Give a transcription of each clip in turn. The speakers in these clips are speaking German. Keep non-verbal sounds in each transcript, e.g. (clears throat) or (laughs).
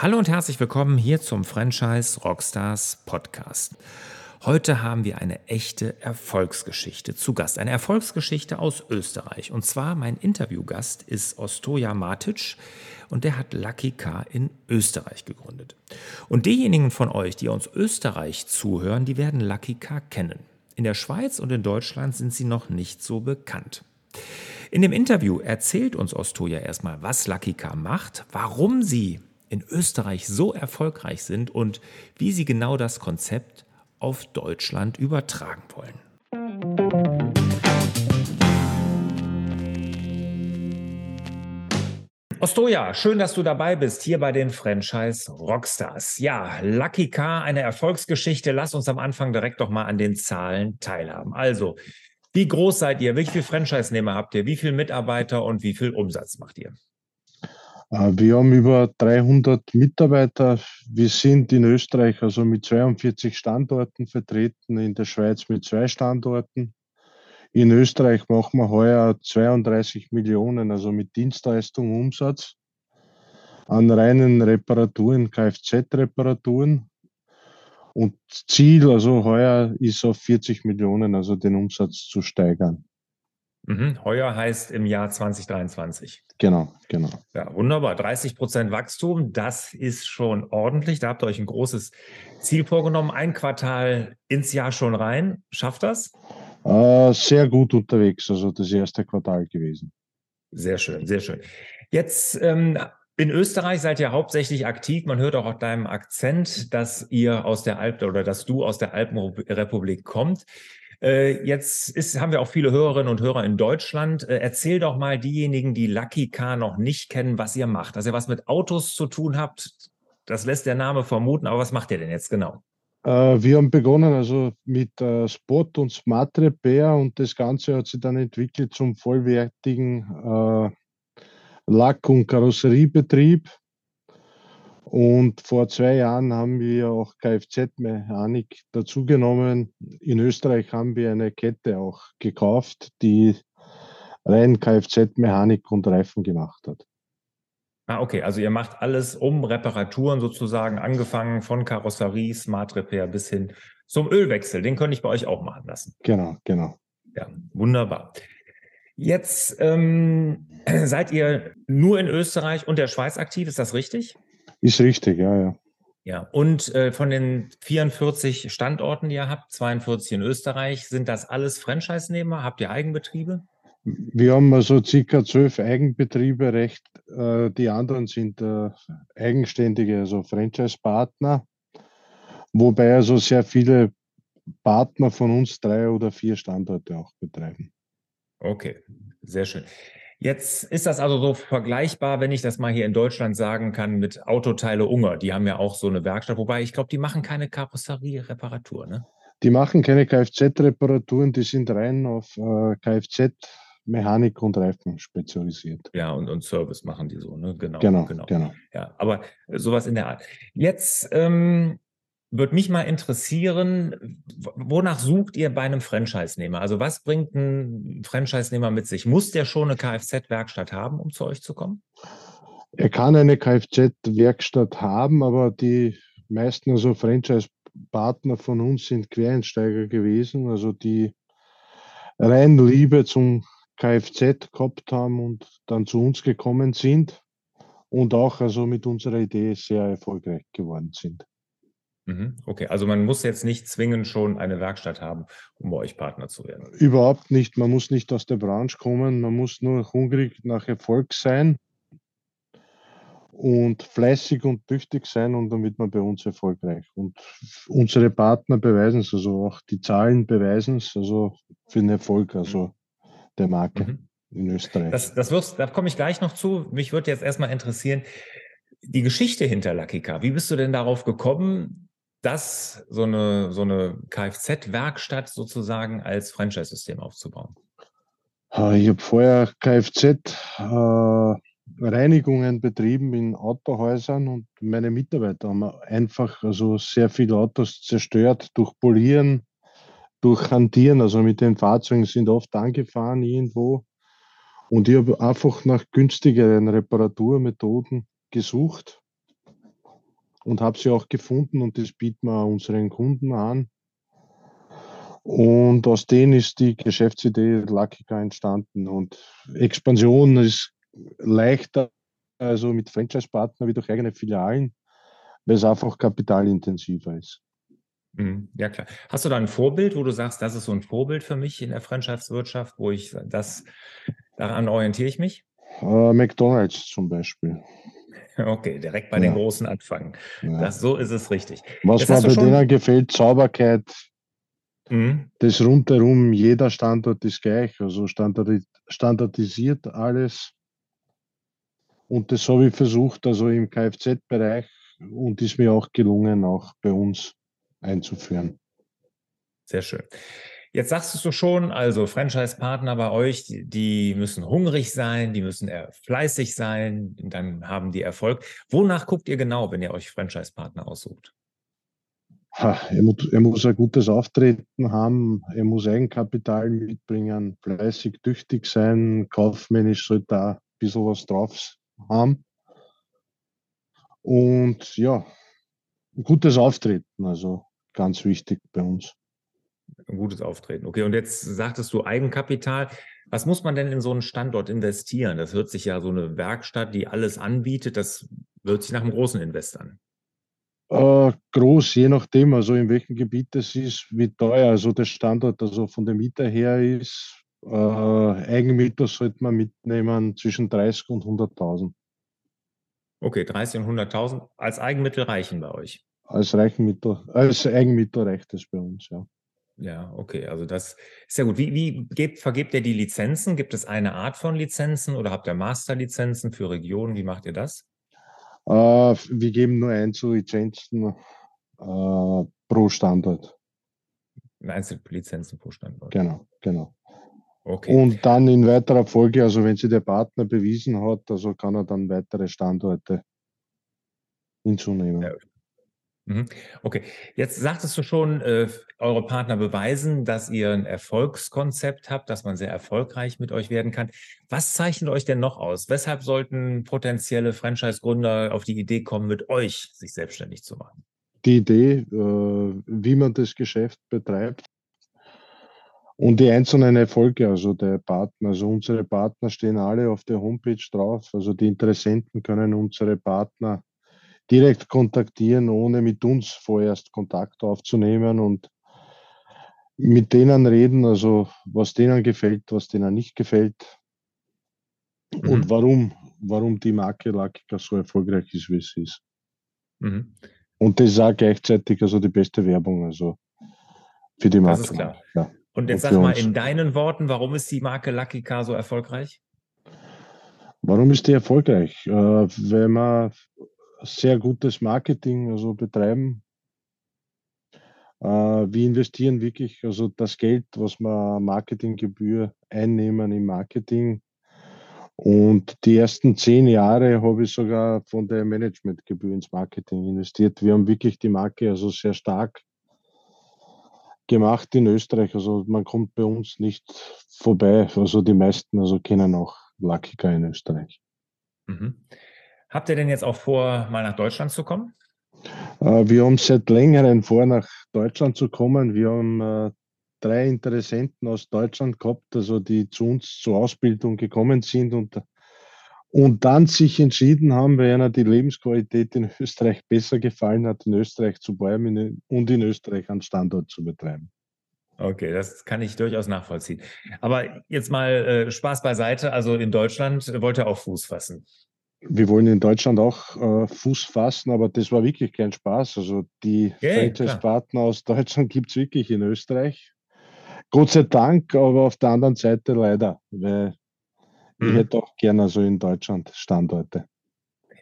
Hallo und herzlich willkommen hier zum Franchise Rockstars Podcast. Heute haben wir eine echte Erfolgsgeschichte zu Gast. Eine Erfolgsgeschichte aus Österreich. Und zwar mein Interviewgast ist Ostoja Matic und der hat Lucky Car in Österreich gegründet. Und diejenigen von euch, die aus Österreich zuhören, die werden Lucky Car kennen. In der Schweiz und in Deutschland sind sie noch nicht so bekannt. In dem Interview erzählt uns Ostoja erstmal, was Lucky Car macht, warum sie in Österreich so erfolgreich sind und wie sie genau das Konzept auf Deutschland übertragen wollen. Ostoja, schön, dass du dabei bist, hier bei den Franchise Rockstars. Ja, Lucky Car, eine Erfolgsgeschichte. Lass uns am Anfang direkt doch mal an den Zahlen teilhaben. Also, wie groß seid ihr? Wie viele Franchise-Nehmer habt ihr? Wie viele Mitarbeiter und wie viel Umsatz macht ihr? Äh, wir haben über 300 Mitarbeiter. Wir sind in Österreich also mit 42 Standorten vertreten, in der Schweiz mit zwei Standorten. In Österreich machen wir heuer 32 Millionen, also mit Dienstleistung Umsatz an reinen Reparaturen, Kfz-Reparaturen. Und Ziel, also heuer ist auf 40 Millionen, also den Umsatz zu steigern. Mhm. Heuer heißt im Jahr 2023. Genau, genau. Ja, wunderbar. 30 Prozent Wachstum, das ist schon ordentlich. Da habt ihr euch ein großes Ziel vorgenommen. Ein Quartal ins Jahr schon rein. Schafft das? Äh, sehr gut unterwegs, also das erste Quartal gewesen. Sehr schön, sehr schön. Jetzt ähm, in Österreich seid ihr hauptsächlich aktiv. Man hört auch auf deinem Akzent, dass ihr aus der Alp oder dass du aus der Alpenrepublik kommt. Äh, jetzt ist, haben wir auch viele Hörerinnen und Hörer in Deutschland. Äh, erzähl doch mal diejenigen, die Lucky Car noch nicht kennen, was ihr macht. Dass ihr was mit Autos zu tun habt, das lässt der Name vermuten. Aber was macht ihr denn jetzt genau? Äh, wir haben begonnen also mit Spot und Smart Repair und das Ganze hat sich dann entwickelt zum vollwertigen Lack- und Karosseriebetrieb. Und vor zwei Jahren haben wir auch Kfz-Mechanik dazugenommen. In Österreich haben wir eine Kette auch gekauft, die rein Kfz-Mechanik und Reifen gemacht hat. Ah, okay. Also ihr macht alles um Reparaturen sozusagen, angefangen von Karosserie, Smart Repair bis hin zum Ölwechsel. Den könnte ich bei euch auch machen lassen. Genau, genau. Ja, wunderbar. Jetzt ähm, (clears throat) seid ihr nur in Österreich und der Schweiz aktiv, ist das richtig? Ist richtig, ja, ja. Ja, und äh, von den 44 Standorten, die ihr habt, 42 in Österreich, sind das alles Franchise-Nehmer? Habt ihr Eigenbetriebe? Wir haben also circa zwölf Eigenbetriebe, recht. Äh, die anderen sind äh, eigenständige, also Franchise-Partner, wobei also sehr viele Partner von uns drei oder vier Standorte auch betreiben. Okay, sehr schön. Jetzt ist das also so vergleichbar, wenn ich das mal hier in Deutschland sagen kann, mit Autoteile Unger. Die haben ja auch so eine Werkstatt, wobei ich glaube, die machen keine Karosserie-Reparatur, ne? Die machen keine Kfz-Reparaturen, die sind rein auf äh, Kfz. Mechanik und Reifen spezialisiert. Ja, und, und Service machen die so, ne? Genau. Genau, genau. genau. Ja, aber sowas in der Art. Jetzt ähm, würde mich mal interessieren, wonach sucht ihr bei einem Franchise-Nehmer? Also was bringt ein Franchise-Nehmer mit sich? Muss der schon eine Kfz-Werkstatt haben, um zu euch zu kommen? Er kann eine Kfz-Werkstatt haben, aber die meisten also Franchise-Partner von uns sind Quereinsteiger gewesen, also die rein Liebe zum Kfz gehabt haben und dann zu uns gekommen sind und auch also mit unserer Idee sehr erfolgreich geworden sind. Mhm. Okay, also man muss jetzt nicht zwingend schon eine Werkstatt haben, um bei euch Partner zu werden. Überhaupt nicht. Man muss nicht aus der Branche kommen. Man muss nur hungrig nach Erfolg sein und fleißig und tüchtig sein und dann wird man bei uns erfolgreich. Und unsere Partner beweisen es, also auch die Zahlen beweisen es, also für den Erfolg also der Marke mhm. in Österreich. Das, das wirst, da komme ich gleich noch zu. Mich würde jetzt erstmal interessieren, die Geschichte hinter Lucky Car. Wie bist du denn darauf gekommen, das, so eine, so eine Kfz-Werkstatt sozusagen als Franchise-System aufzubauen? Ich habe vorher Kfz-Reinigungen äh, betrieben in Autohäusern und meine Mitarbeiter haben einfach also sehr viele Autos zerstört durch Polieren, durch Hantieren. Also mit den Fahrzeugen sind oft angefahren irgendwo. Und ich habe einfach nach günstigeren Reparaturmethoden gesucht und habe sie auch gefunden und das bieten wir unseren Kunden an. Und aus denen ist die Geschäftsidee Luckica entstanden. Und Expansion ist leichter, also mit Franchise-Partnern wie durch eigene Filialen, weil es einfach kapitalintensiver ist. Mhm. Ja, klar. Hast du da ein Vorbild, wo du sagst, das ist so ein Vorbild für mich in der Franchise-Wirtschaft, wo ich das, daran orientiere ich mich? Uh, McDonalds zum Beispiel. Okay, direkt bei ja. den Großen anfangen. Ja. Das, so ist es richtig. Was mir bei denen gefällt, Sauberkeit, Mhm. Das rundherum, jeder Standort ist gleich, also standardisiert alles. Und das habe ich versucht, also im Kfz-Bereich und ist mir auch gelungen, auch bei uns einzuführen. Sehr schön. Jetzt sagst du schon, also Franchise-Partner bei euch, die, müssen hungrig sein, die müssen fleißig sein, dann haben die Erfolg. Wonach guckt ihr genau, wenn ihr euch Franchise-Partner aussucht? er, muss, er muss ein gutes Auftreten haben, er muss Eigenkapital mitbringen, fleißig, tüchtig sein, kaufmännisch sollte er ein bisschen was drauf haben. Und ja, gutes Auftreten, also ganz wichtig bei uns. Ein gutes Auftreten. Okay, und jetzt sagtest du Eigenkapital. Was muss man denn in so einen Standort investieren? Das hört sich ja so eine Werkstatt, die alles anbietet, das hört sich nach einem großen Invest an. Äh, groß, je nachdem, also in welchem Gebiet es ist, wie teuer also der Standort also von der Miete her ist. Äh, Eigenmieter sollte man mitnehmen zwischen 30 und 100.000. Okay, 30 und 100.000 als Eigenmittel reichen bei euch? Als, Reichenmittel, als Eigenmittel reicht es bei uns, ja. Ja, okay, also das ist ja gut. Wie, wie gebt, vergebt ihr die Lizenzen? Gibt es eine Art von Lizenzen oder habt ihr Masterlizenzen für Regionen? Wie macht ihr das? Äh, wir geben nur ein zu Lizenzen äh, pro Standort. Einzellizenzen pro Standort. Genau, genau. Okay. Und dann in weiterer Folge, also wenn sich der Partner bewiesen hat, also kann er dann weitere Standorte hinzunehmen. Ja. Okay, jetzt sagtest du schon, äh, eure Partner beweisen, dass ihr ein Erfolgskonzept habt, dass man sehr erfolgreich mit euch werden kann. Was zeichnet euch denn noch aus? Weshalb sollten potenzielle Franchise-Gründer auf die Idee kommen, mit euch sich selbstständig zu machen? Die Idee, äh, wie man das Geschäft betreibt und die einzelnen Erfolge, also der Partner, also unsere Partner stehen alle auf der Homepage drauf, also die Interessenten können unsere Partner direkt kontaktieren, ohne mit uns vorerst Kontakt aufzunehmen und mit denen reden, also was denen gefällt, was denen nicht gefällt mhm. und warum, warum die Marke Lakica so erfolgreich ist, wie sie ist. Mhm. Und das ist auch gleichzeitig also die beste Werbung, also für die Marke. Das ist klar. Ja. Und jetzt und sag mal uns. in deinen Worten, warum ist die Marke Lucky Car so erfolgreich? Warum ist die erfolgreich? Äh, weil man sehr gutes Marketing also betreiben. Äh, wir investieren wirklich also das Geld, was wir Marketinggebühr einnehmen im Marketing. Und die ersten zehn Jahre habe ich sogar von der Managementgebühr ins Marketing investiert. Wir haben wirklich die Marke also sehr stark gemacht in Österreich. Also man kommt bei uns nicht vorbei. Also die meisten also kennen auch Lucky in Österreich. Mhm. Habt ihr denn jetzt auch vor, mal nach Deutschland zu kommen? Äh, wir haben seit längerem vor, nach Deutschland zu kommen. Wir haben äh, drei Interessenten aus Deutschland gehabt, also die zu uns zur Ausbildung gekommen sind und, und dann sich entschieden haben, weil einer die Lebensqualität in Österreich besser gefallen hat, in Österreich zu bleiben und in Österreich einen Standort zu betreiben. Okay, das kann ich durchaus nachvollziehen. Aber jetzt mal äh, Spaß beiseite. Also in Deutschland wollt ihr auch Fuß fassen wir wollen in Deutschland auch äh, Fuß fassen, aber das war wirklich kein Spaß. Also die okay, Franchise-Partner aus Deutschland (laughs) gibt es wirklich in Österreich. Gott sei Dank, aber auf der anderen Seite leider, weil mhm. ich hätte auch gerne so in Deutschland Standorte.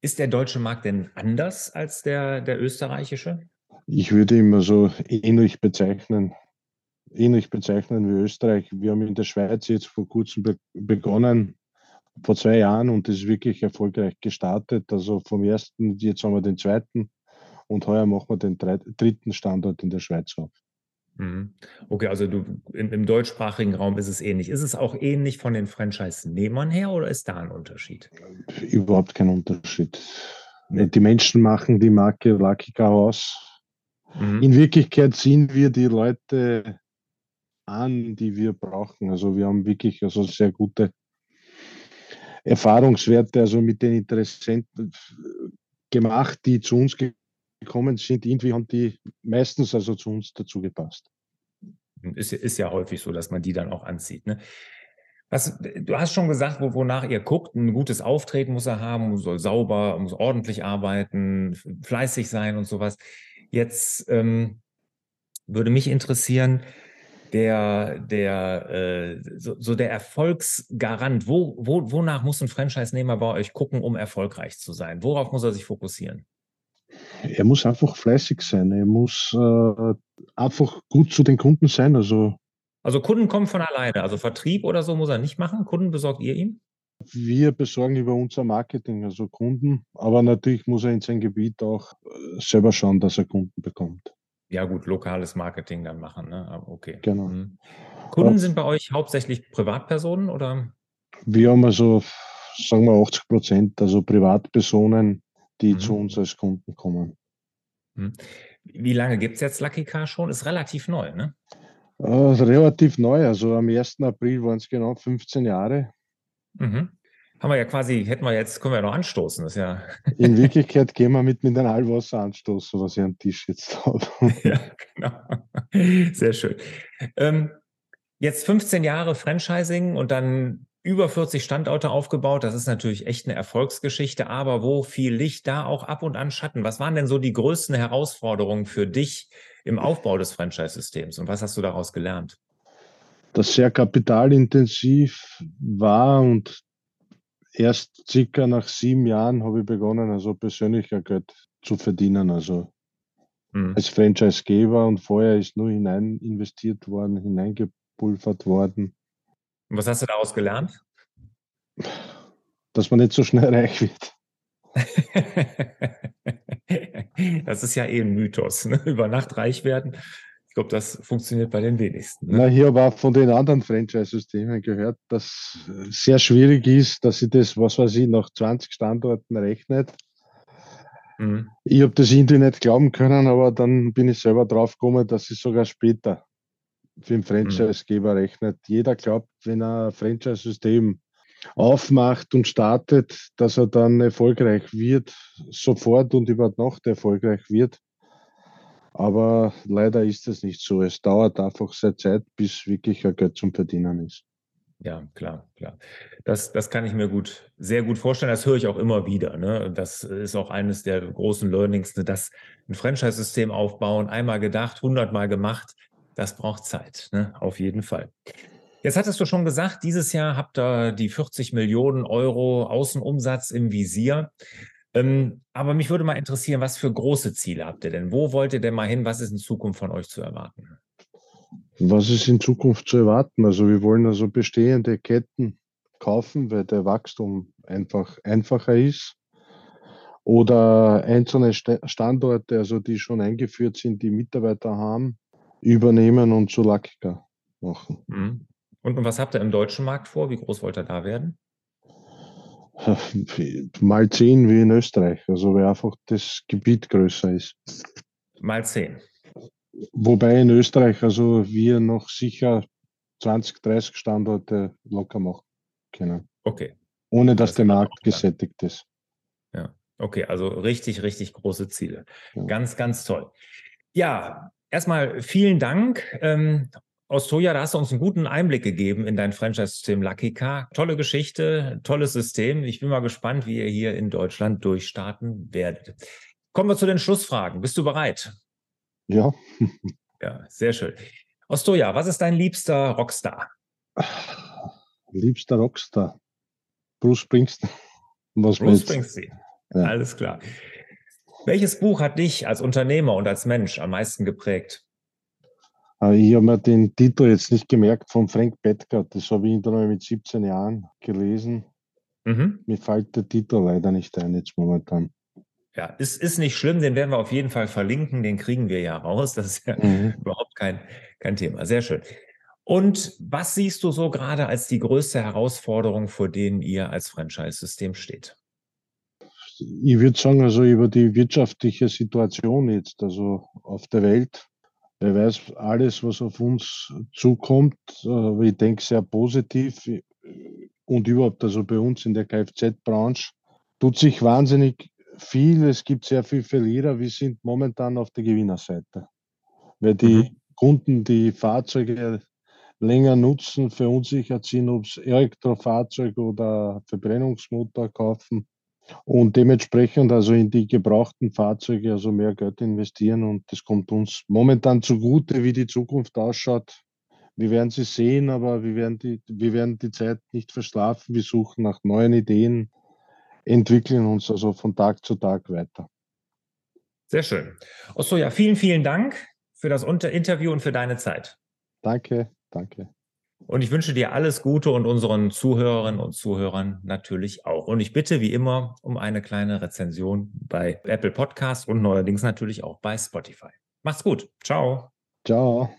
Ist der deutsche Markt denn anders als der, der österreichische? Ich würde immer so ähnlich bezeichnen, ähnlich bezeichnen wie Österreich. Wir haben in der Schweiz jetzt vor kurzem be begonnen, vor zwei Jahren und das ist wirklich erfolgreich gestartet. Also vom ersten, jetzt haben wir den zweiten und heuer machen wir den dritten Standort in der Schweiz auf. Mhm. Okay, also du, im, im, deutschsprachigen Raum ist es ähnlich. Ist es auch ähnlich von den Franchise-Nehmern her oder ist da ein Unterschied? Überhaupt kein Unterschied. Die Menschen machen die Marke Lucky Car aus. Mhm. In Wirklichkeit ziehen wir die Leute an, die wir brauchen. Also wir haben wirklich also sehr gute Erfahrungswerte, also mit den Interessenten gemacht, die zu uns gekommen sind. Irgendwie haben die meistens also zu uns dazu gepasst. Ist, ist ja häufig so, dass man die dann auch anzieht. Ne? Was, du hast schon gesagt, wo, wonach ihr guckt. Ein gutes Auftreten muss er haben, soll sauber, muss ordentlich arbeiten, fleißig sein und sowas. Jetzt ähm, würde mich interessieren, der, der, äh, so, so, der Erfolgsgarant, wo, wo, wonach muss ein Franchise-Nehmer bei euch gucken, um erfolgreich zu sein? Worauf muss er sich fokussieren? Er muss einfach fleißig sein. Er muss äh, einfach gut zu den Kunden sein. Also, also Kunden kommen von alleine. Also Vertrieb oder so muss er nicht machen. Kunden besorgt ihr ihm? Wir besorgen über unser Marketing, also Kunden. Aber natürlich muss er in sein Gebiet auch äh, selber schauen, dass er Kunden bekommt. Ja, gut, lokales Marketing dann machen. Ne? Okay. Genau. Mhm. Kunden sind bei euch hauptsächlich Privatpersonen oder? Wir haben also, sagen wir 80 Prozent, also Privatpersonen, die mhm. zu uns als Kunden kommen. Mhm. Wie lange gibt es jetzt Lucky Car schon? Ist relativ neu, ne? Äh, relativ neu. Also am 1. April waren es genau 15 Jahre. Mhm. Haben wir ja quasi, hätten wir jetzt, können wir ja noch anstoßen. Das ja In (laughs) Wirklichkeit gehen wir mit Mineralwasser anstoßen, was ich am Tisch jetzt habe. (laughs) ja, genau. Sehr schön. Ähm, jetzt 15 Jahre Franchising und dann über 40 Standorte aufgebaut. Das ist natürlich echt eine Erfolgsgeschichte, aber wo viel Licht, da auch ab und an Schatten. Was waren denn so die größten Herausforderungen für dich im Aufbau des Franchise-Systems und was hast du daraus gelernt? Das sehr kapitalintensiv war und erst circa nach sieben Jahren habe ich begonnen, also persönlicher Geld zu verdienen. Also mhm. als Franchisegeber und vorher ist nur hinein investiert worden, hineingepulvert worden. Und was hast du daraus gelernt? Dass man nicht so schnell (laughs) reich wird. das ist ja eh ein Mythos. Ne? Über Nacht reich werden. Ich glaube, das funktioniert bei den wenigsten. Ne? Na, hier habe auch von den anderen Franchise-Systemen gehört, dass es sehr schwierig ist, dass sie das, was weiß ich, nach 20 Standorten rechnet. Mhm. Ich habe das irgendwie nicht glauben können, aber dann bin ich selber drauf gekommen, dass es sogar später für den Franchise-Geber rechnet. Jeder glaubt, wenn er ein Franchise-System aufmacht und startet, dass er dann erfolgreich wird, sofort und über Nacht erfolgreich wird. Aber leider ist es nicht so. Es dauert einfach sehr Zeit, bis wirklich ein Geld zum Verdienen ist. Ja, klar, klar. Das, das kann ich mir gut, sehr gut vorstellen. Das höre ich auch immer wieder. Ne? Das ist auch eines der großen Learnings, ne? dass ein Franchise-System aufbauen, einmal gedacht, hundertmal gemacht, das braucht Zeit, ne? auf jeden Fall. Jetzt hattest du schon gesagt, dieses Jahr habt ihr die 40 Millionen Euro Außenumsatz im Visier. Ähm, aber mich würde mal interessieren, was für große Ziele habt ihr denn? Wo wollt ihr denn mal hin? Was ist in Zukunft von euch zu erwarten? Was ist in Zukunft zu erwarten? Also wir wollen also bestehende Ketten kaufen, weil der Wachstum einfach einfacher ist. Oder einzelne Standorte, also die schon eingeführt sind, die Mitarbeiter haben, übernehmen und zu Lackika machen. Mhm. Und was habt ihr im deutschen Markt vor? Wie groß wollt ihr da werden? (laughs) Mal zehn wie in Österreich, also weil einfach das Gebiet größer ist. Mal zehn. Wobei in Österreich also wir noch sicher 20, 30 Standorte locker machen können. Okay. Ohne dass das der Markt gesättigt ist. Ja, okay, also richtig, richtig große Ziele. Ja. Ganz, ganz toll. Ja, Erstmal vielen Dank. Ähm, aus Toya, da hast du uns einen guten Einblick gegeben in dein Franchise-System Lucky Car. Tolle Geschichte, tolles System. Ich bin mal gespannt, wie ihr hier in Deutschland durchstarten werdet. Kommen wir zu den Schlussfragen. Bist du bereit? Ja. (laughs) ja, sehr schön. Ostoja, was ist dein liebster Rockstar? Liebster Rockstar. Bruce Springsteen. (laughs) Was Bruce Springsteen. Ja. Alles klar. Welches Buch hat dich als Unternehmer und als Mensch am meisten geprägt? Äh, ich habe mir den Titel jetzt nicht gemerkt von Frank Bettger. Das habe ich dann mit 17 Jahren gelesen. Mhm. Mir fällt der Titel leider nicht ein jetzt momentan. Ja, ist, ist nicht schlimm, den werden wir auf jeden Fall verlinken, den kriegen wir ja raus. Das ist ja mhm. überhaupt kein, kein Thema. Sehr schön. Und was siehst du so gerade als die größte Herausforderung, vor denen ihr als Franchise-System steht? ich würde sagen, also über die wirtschaftliche Situation jetzt, also auf der Welt. Wer weiß alles, was auf uns zukommt, aber ich denke sehr positiv und überhaupt, also bei uns in der Kfz-Branche, tut sich wahnsinnig viel. Es gibt sehr viele Verlierer. Wir sind momentan auf der Gewinnerseite, weil die mhm. Kunden die Fahrzeuge länger nutzen, verunsichert sind, ob es Elektrofahrzeug oder Verbrennungsmotor kaufen und dementsprechend also in die gebrauchten Fahrzeuge also mehr Geld investieren und das kommt uns momentan zugute, wie die Zukunft ausschaut. Wir werden sie sehen, aber wir werden die, wir werden die Zeit nicht verschlafen. Wir suchen nach neuen Ideen, entwickeln uns also von Tag zu Tag weiter. Sehr schön. Achso, ja, vielen, vielen Dank für das Interview und für deine Zeit. Danke. Danke. Und ich wünsche dir alles Gute und unseren Zuhörerinnen und Zuhörern natürlich auch. Und ich bitte wie immer um eine kleine Rezension bei Apple Podcasts und neuerdings natürlich auch bei Spotify. Mach's gut. Ciao. Ciao.